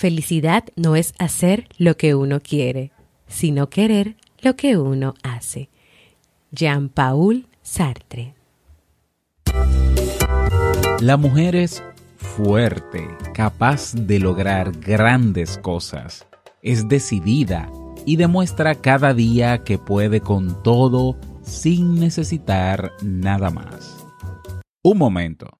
Felicidad no es hacer lo que uno quiere, sino querer lo que uno hace. Jean-Paul Sartre. La mujer es fuerte, capaz de lograr grandes cosas. Es decidida y demuestra cada día que puede con todo sin necesitar nada más. Un momento.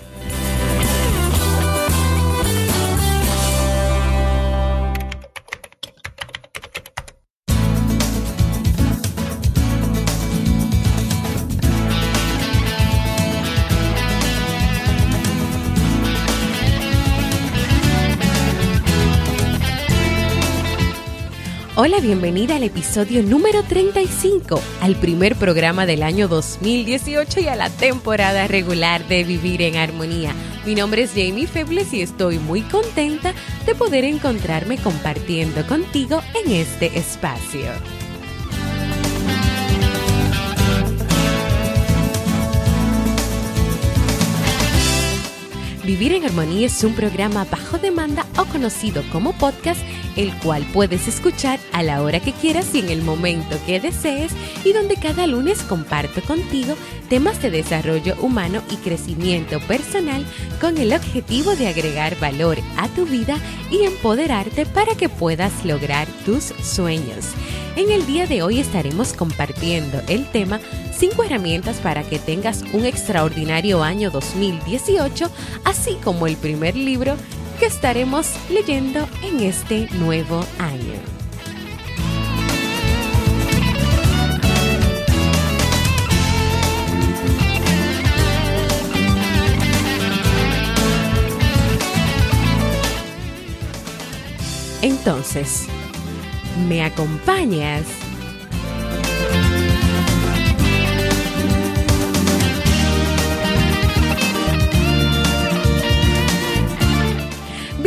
Hola, bienvenida al episodio número 35, al primer programa del año 2018 y a la temporada regular de Vivir en Armonía. Mi nombre es Jamie Febles y estoy muy contenta de poder encontrarme compartiendo contigo en este espacio. Vivir en Armonía es un programa bajo demanda o conocido como podcast, el cual puedes escuchar a la hora que quieras y en el momento que desees y donde cada lunes comparto contigo temas de desarrollo humano y crecimiento personal con el objetivo de agregar valor a tu vida y empoderarte para que puedas lograr tus sueños. En el día de hoy estaremos compartiendo el tema 5 herramientas para que tengas un extraordinario año 2018, así como el primer libro que estaremos leyendo en este nuevo año. Entonces, ¿me acompañas?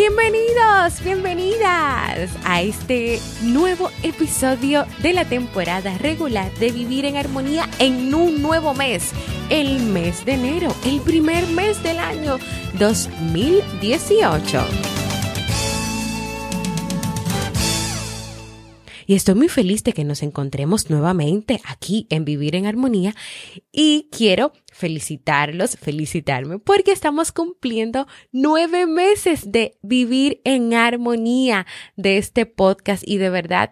Bienvenidos, bienvenidas a este nuevo episodio de la temporada regular de Vivir en Armonía en un nuevo mes, el mes de enero, el primer mes del año 2018. y estoy muy feliz de que nos encontremos nuevamente aquí en Vivir en Armonía y quiero felicitarlos, felicitarme porque estamos cumpliendo nueve meses de Vivir en Armonía de este podcast. Y de verdad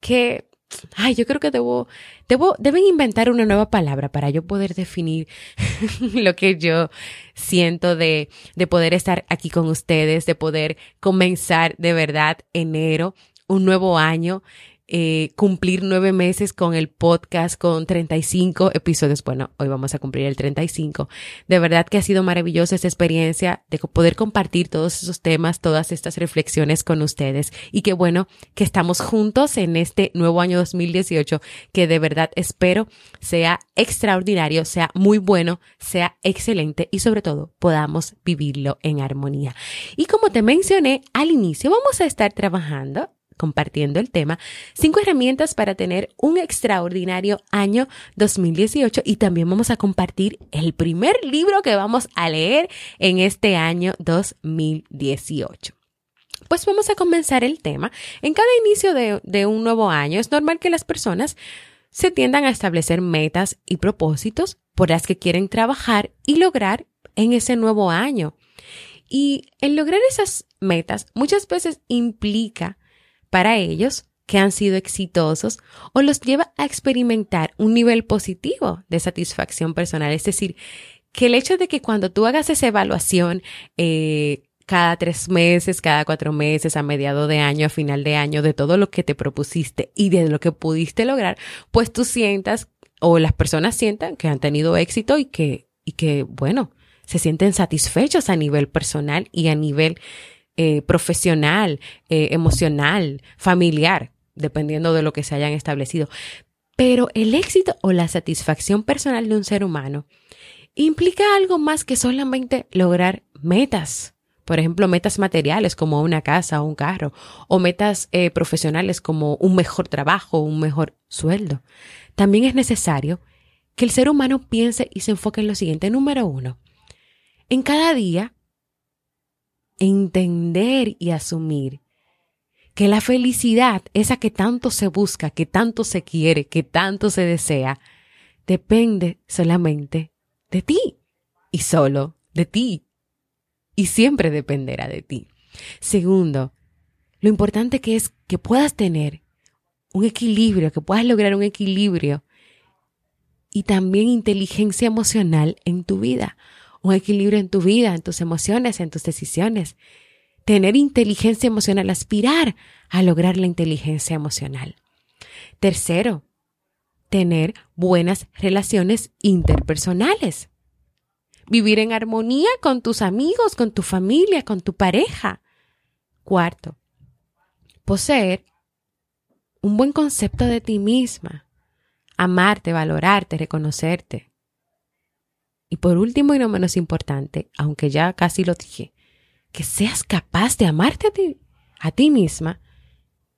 que Ay, yo creo que debo, debo, deben inventar una nueva palabra para yo poder definir lo que yo siento de, de poder estar aquí con ustedes, de poder comenzar de verdad enero un nuevo año, eh, cumplir nueve meses con el podcast, con 35 episodios. Bueno, hoy vamos a cumplir el 35. De verdad que ha sido maravillosa esta experiencia de poder compartir todos esos temas, todas estas reflexiones con ustedes. Y qué bueno que estamos juntos en este nuevo año 2018, que de verdad espero sea extraordinario, sea muy bueno, sea excelente y sobre todo podamos vivirlo en armonía. Y como te mencioné al inicio, vamos a estar trabajando compartiendo el tema, cinco herramientas para tener un extraordinario año 2018 y también vamos a compartir el primer libro que vamos a leer en este año 2018. Pues vamos a comenzar el tema. En cada inicio de, un nuevo año es normal que las personas se tiendan a establecer metas y propósitos por las que quieren trabajar y lograr en ese nuevo año. Y el lograr esas metas muchas veces implica para ellos que han sido exitosos o los lleva a experimentar un nivel positivo de satisfacción personal. Es decir, que el hecho de que cuando tú hagas esa evaluación eh, cada tres meses, cada cuatro meses, a mediado de año, a final de año, de todo lo que te propusiste y de lo que pudiste lograr, pues tú sientas o las personas sientan que han tenido éxito y que, y que, bueno, se sienten satisfechos a nivel personal y a nivel eh, profesional, eh, emocional, familiar, dependiendo de lo que se hayan establecido. Pero el éxito o la satisfacción personal de un ser humano implica algo más que solamente lograr metas. Por ejemplo, metas materiales como una casa o un carro, o metas eh, profesionales como un mejor trabajo, un mejor sueldo. También es necesario que el ser humano piense y se enfoque en lo siguiente. Número uno, en cada día, entender y asumir que la felicidad, esa que tanto se busca, que tanto se quiere, que tanto se desea, depende solamente de ti y solo de ti. Y siempre dependerá de ti. Segundo, lo importante que es que puedas tener un equilibrio, que puedas lograr un equilibrio y también inteligencia emocional en tu vida, un equilibrio en tu vida, en tus emociones, en tus decisiones. Tener inteligencia emocional, aspirar a lograr la inteligencia emocional. Tercero, tener buenas relaciones interpersonales. Vivir en armonía con tus amigos, con tu familia, con tu pareja. Cuarto, poseer un buen concepto de ti misma. Amarte, valorarte, reconocerte. Y por último y no menos importante, aunque ya casi lo dije, que seas capaz de amarte a ti, a ti misma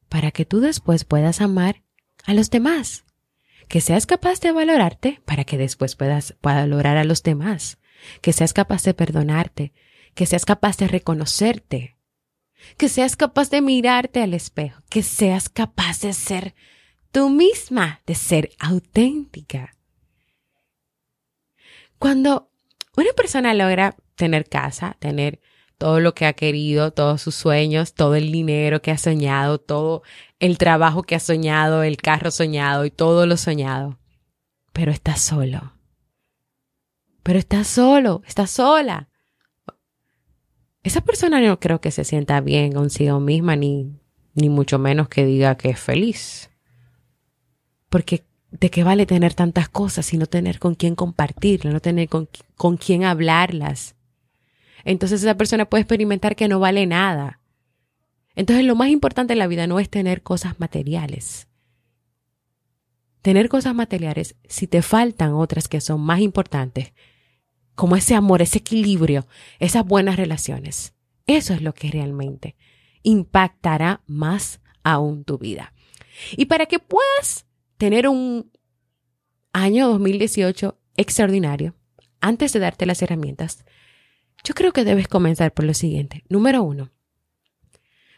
para que tú después puedas amar a los demás. Que seas capaz de valorarte para que después puedas valorar a los demás, que seas capaz de perdonarte, que seas capaz de reconocerte, que seas capaz de mirarte al espejo, que seas capaz de ser tú misma, de ser auténtica. Cuando una persona logra tener casa, tener todo lo que ha querido, todos sus sueños, todo el dinero que ha soñado, todo el trabajo que ha soñado, el carro soñado y todo lo soñado. Pero está solo. Pero está solo, está sola. Esa persona no creo que se sienta bien consigo misma, ni, ni mucho menos que diga que es feliz. Porque ¿de qué vale tener tantas cosas y no tener con quién compartirlas, no tener con, con quién hablarlas? entonces esa persona puede experimentar que no vale nada. Entonces lo más importante en la vida no es tener cosas materiales. Tener cosas materiales, si te faltan otras que son más importantes, como ese amor, ese equilibrio, esas buenas relaciones, eso es lo que realmente impactará más aún tu vida. Y para que puedas tener un año 2018 extraordinario, antes de darte las herramientas, yo creo que debes comenzar por lo siguiente. Número uno,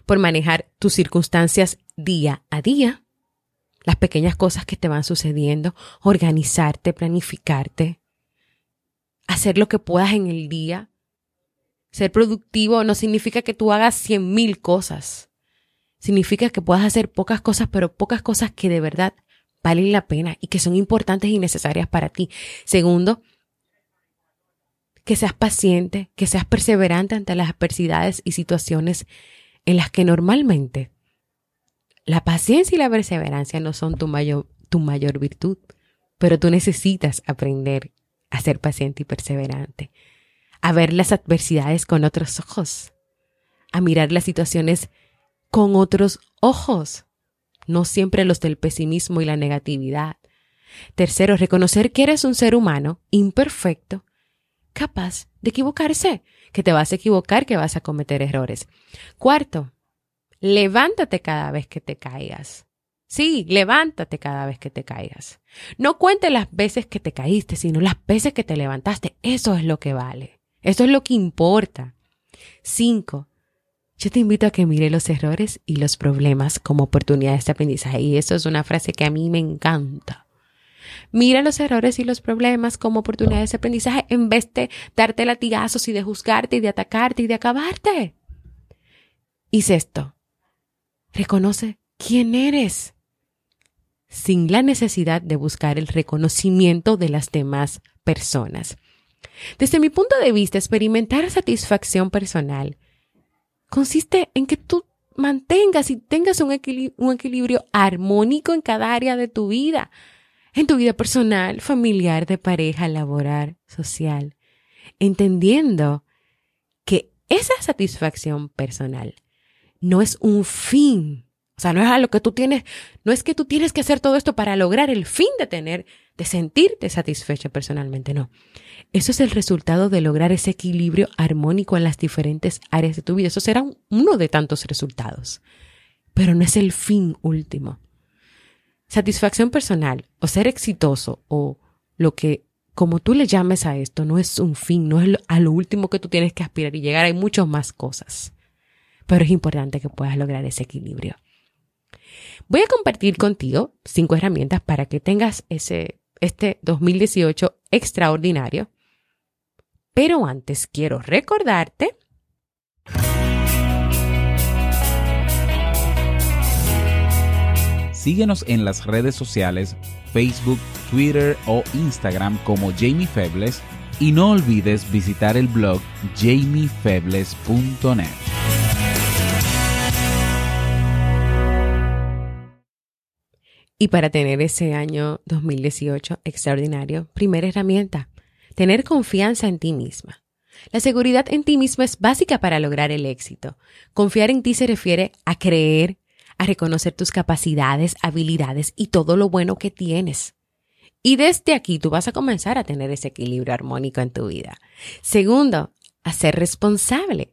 por manejar tus circunstancias día a día, las pequeñas cosas que te van sucediendo, organizarte, planificarte, hacer lo que puedas en el día. Ser productivo no significa que tú hagas cien mil cosas. Significa que puedas hacer pocas cosas, pero pocas cosas que de verdad valen la pena y que son importantes y necesarias para ti. Segundo, que seas paciente, que seas perseverante ante las adversidades y situaciones en las que normalmente la paciencia y la perseverancia no son tu mayor, tu mayor virtud, pero tú necesitas aprender a ser paciente y perseverante, a ver las adversidades con otros ojos, a mirar las situaciones con otros ojos, no siempre los del pesimismo y la negatividad. Tercero, reconocer que eres un ser humano imperfecto capaz de equivocarse, que te vas a equivocar, que vas a cometer errores. Cuarto, levántate cada vez que te caigas. Sí, levántate cada vez que te caigas. No cuente las veces que te caíste, sino las veces que te levantaste. Eso es lo que vale. Eso es lo que importa. Cinco, yo te invito a que mire los errores y los problemas como oportunidades de aprendizaje. Y eso es una frase que a mí me encanta. Mira los errores y los problemas como oportunidades de aprendizaje en vez de darte latigazos y de juzgarte y de atacarte y de acabarte. Y esto. Reconoce quién eres sin la necesidad de buscar el reconocimiento de las demás personas. Desde mi punto de vista, experimentar satisfacción personal consiste en que tú mantengas y tengas un, equilibrio armónico en cada área de tu vida en tu vida personal, familiar, de pareja, laboral, social. entendiendo que esa satisfacción personal no es un fin. O sea, no es a lo que tú tienes, no es que tú tienes que hacer todo esto para lograr el fin de tener, de sentirte satisfecha personalmente, no. Eso es el resultado de lograr ese equilibrio armónico en las diferentes áreas de tu vida. Eso será uno de tantos resultados, pero no es el fin último. Satisfacción personal o ser exitoso o lo que como tú le llames a esto, no es un fin, no es a lo último que tú tienes que aspirar y llegar. Hay muchas más cosas. Pero es importante que puedas lograr ese equilibrio. Voy a compartir contigo cinco herramientas para que tengas ese, este 2018 extraordinario. Pero antes quiero recordarte Síguenos en las redes sociales Facebook, Twitter o Instagram como Jamie Febles y no olvides visitar el blog jamiefebles.net. Y para tener ese año 2018 extraordinario, primera herramienta, tener confianza en ti misma. La seguridad en ti misma es básica para lograr el éxito. Confiar en ti se refiere a creer a reconocer tus capacidades, habilidades y todo lo bueno que tienes. Y desde aquí tú vas a comenzar a tener ese equilibrio armónico en tu vida. Segundo, a ser responsable.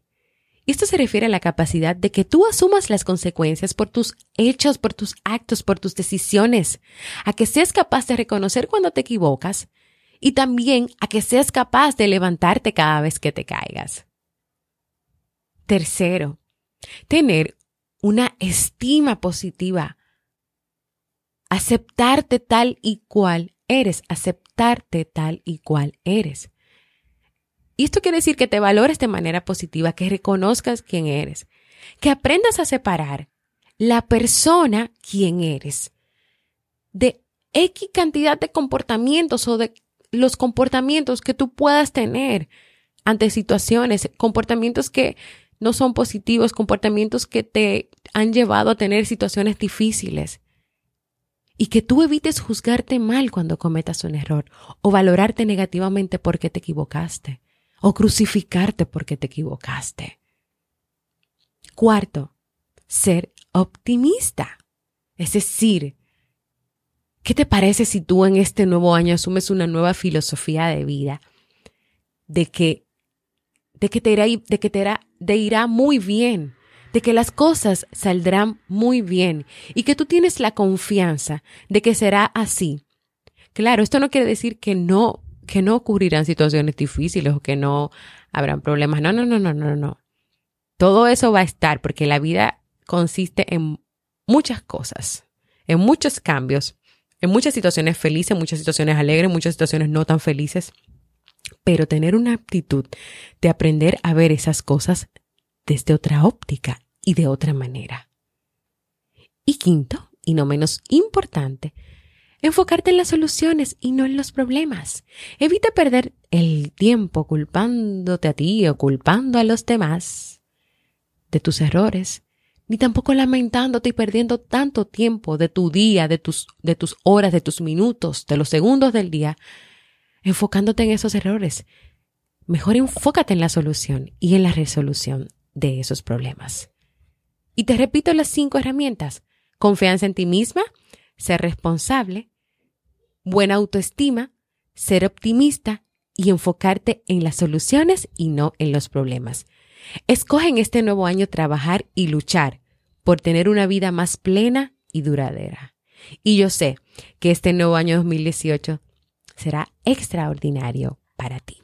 Esto se refiere a la capacidad de que tú asumas las consecuencias por tus hechos, por tus actos, por tus decisiones, a que seas capaz de reconocer cuando te equivocas y también a que seas capaz de levantarte cada vez que te caigas. Tercero, tener una estima positiva. Aceptarte tal y cual eres, aceptarte tal y cual eres. Y esto quiere decir que te valores de manera positiva, que reconozcas quién eres, que aprendas a separar la persona quién eres de X cantidad de comportamientos o de los comportamientos que tú puedas tener ante situaciones, comportamientos que no son positivos, comportamientos que te han llevado a tener situaciones difíciles. Y que tú evites juzgarte mal cuando cometas un error o valorarte negativamente porque te equivocaste o crucificarte porque te equivocaste. Cuarto, ser optimista. Es decir, ¿qué te parece si tú en este nuevo año asumes una nueva filosofía de vida? De que de que te irá, de que te irá, de irá muy bien, de que las cosas saldrán muy bien y que tú tienes la confianza de que será así. Claro, esto no quiere decir que no, que no ocurrirán situaciones difíciles o que no habrán problemas. No, no, no, no, no, no. Todo eso va a estar porque la vida consiste en muchas cosas, en muchos cambios, en muchas situaciones felices, muchas situaciones alegres, muchas situaciones no tan felices pero tener una aptitud de aprender a ver esas cosas desde otra óptica y de otra manera. Y quinto, y no menos importante, enfocarte en las soluciones y no en los problemas. Evita perder el tiempo culpándote a ti o culpando a los demás de tus errores, ni tampoco lamentándote y perdiendo tanto tiempo de tu día, de tus, de tus horas, de tus minutos, de los segundos del día enfocándote en esos errores. Mejor enfócate en la solución y en la resolución de esos problemas. Y te repito las cinco herramientas. Confianza en ti misma, ser responsable, buena autoestima, ser optimista y enfocarte en las soluciones y no en los problemas. Escoge en este nuevo año trabajar y luchar por tener una vida más plena y duradera. Y yo sé que este nuevo año 2018 será extraordinario para ti.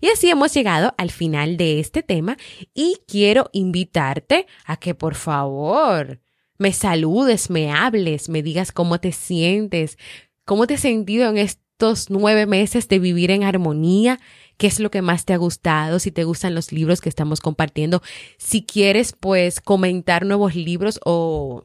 Y así hemos llegado al final de este tema y quiero invitarte a que por favor me saludes, me hables, me digas cómo te sientes, cómo te has sentido en estos nueve meses de vivir en armonía, qué es lo que más te ha gustado, si te gustan los libros que estamos compartiendo, si quieres pues comentar nuevos libros o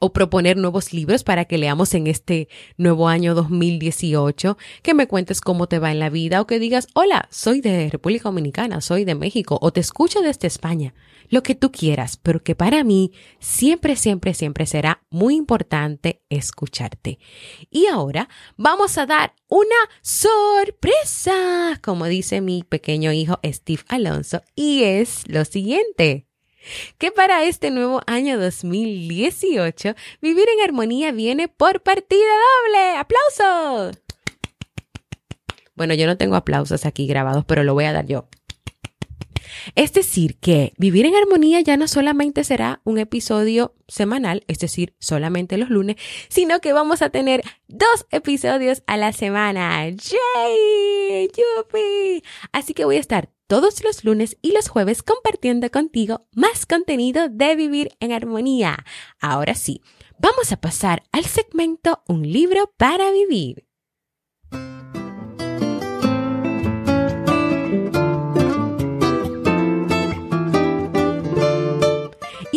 o proponer nuevos libros para que leamos en este nuevo año 2018, que me cuentes cómo te va en la vida o que digas, hola, soy de República Dominicana, soy de México o te escucho desde España, lo que tú quieras, pero que para mí siempre, siempre, siempre será muy importante escucharte. Y ahora vamos a dar una sorpresa, como dice mi pequeño hijo Steve Alonso, y es lo siguiente que para este nuevo año 2018, Vivir en Armonía viene por partida doble. ¡Aplausos! Bueno, yo no tengo aplausos aquí grabados, pero lo voy a dar yo. Es decir, que vivir en armonía ya no solamente será un episodio semanal, es decir, solamente los lunes, sino que vamos a tener dos episodios a la semana. ¡Yay! ¡Yupi! Así que voy a estar todos los lunes y los jueves compartiendo contigo más contenido de vivir en armonía. Ahora sí, vamos a pasar al segmento Un libro para vivir.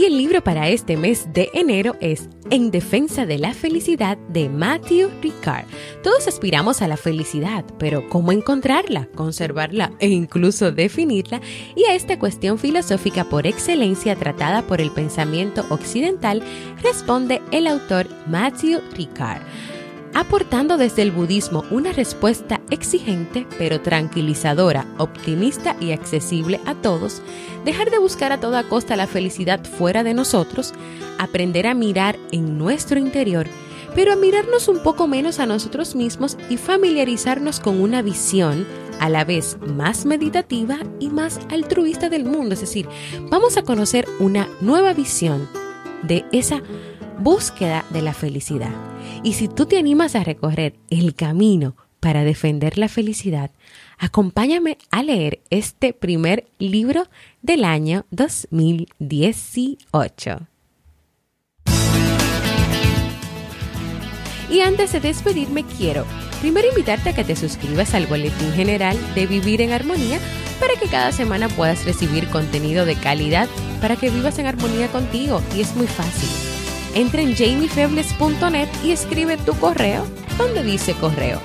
El libro para este mes de enero es En defensa de la felicidad de Matthew Ricard. Todos aspiramos a la felicidad, pero ¿cómo encontrarla, conservarla e incluso definirla? Y a esta cuestión filosófica por excelencia tratada por el pensamiento occidental responde el autor Matthew Ricard aportando desde el budismo una respuesta exigente pero tranquilizadora, optimista y accesible a todos, dejar de buscar a toda costa la felicidad fuera de nosotros, aprender a mirar en nuestro interior, pero a mirarnos un poco menos a nosotros mismos y familiarizarnos con una visión a la vez más meditativa y más altruista del mundo. Es decir, vamos a conocer una nueva visión de esa búsqueda de la felicidad. Y si tú te animas a recorrer el camino para defender la felicidad, acompáñame a leer este primer libro del año 2018. Y antes de despedirme quiero primero invitarte a que te suscribas al boletín general de Vivir en Armonía para que cada semana puedas recibir contenido de calidad para que vivas en armonía contigo. Y es muy fácil entra en jamiefebles.net y escribe tu correo. Donde dice correo.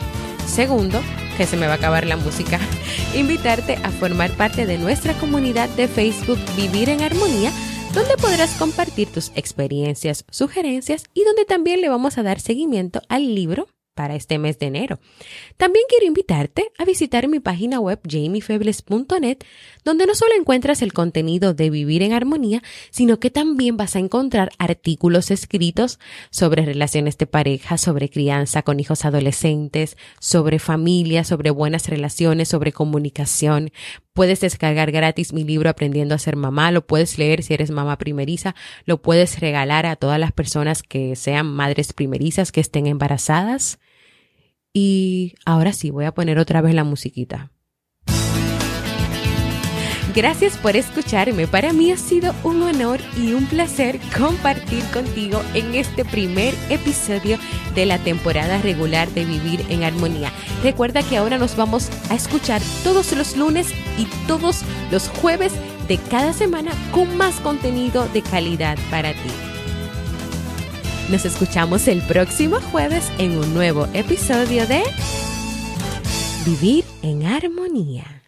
Segundo, que se me va a acabar la música, invitarte a formar parte de nuestra comunidad de Facebook Vivir en Armonía, donde podrás compartir tus experiencias, sugerencias y donde también le vamos a dar seguimiento al libro para este mes de enero. También quiero invitarte a visitar mi página web jamiefebles.net, donde no solo encuentras el contenido de Vivir en Armonía, sino que también vas a encontrar artículos escritos sobre relaciones de pareja, sobre crianza con hijos adolescentes, sobre familia, sobre buenas relaciones, sobre comunicación. Puedes descargar gratis mi libro Aprendiendo a ser mamá, lo puedes leer si eres mamá primeriza, lo puedes regalar a todas las personas que sean madres primerizas, que estén embarazadas. Y ahora sí, voy a poner otra vez la musiquita. Gracias por escucharme. Para mí ha sido un honor y un placer compartir contigo en este primer episodio de la temporada regular de Vivir en Armonía. Recuerda que ahora nos vamos a escuchar todos los lunes y todos los jueves de cada semana con más contenido de calidad para ti. Nos escuchamos el próximo jueves en un nuevo episodio de Vivir en Armonía.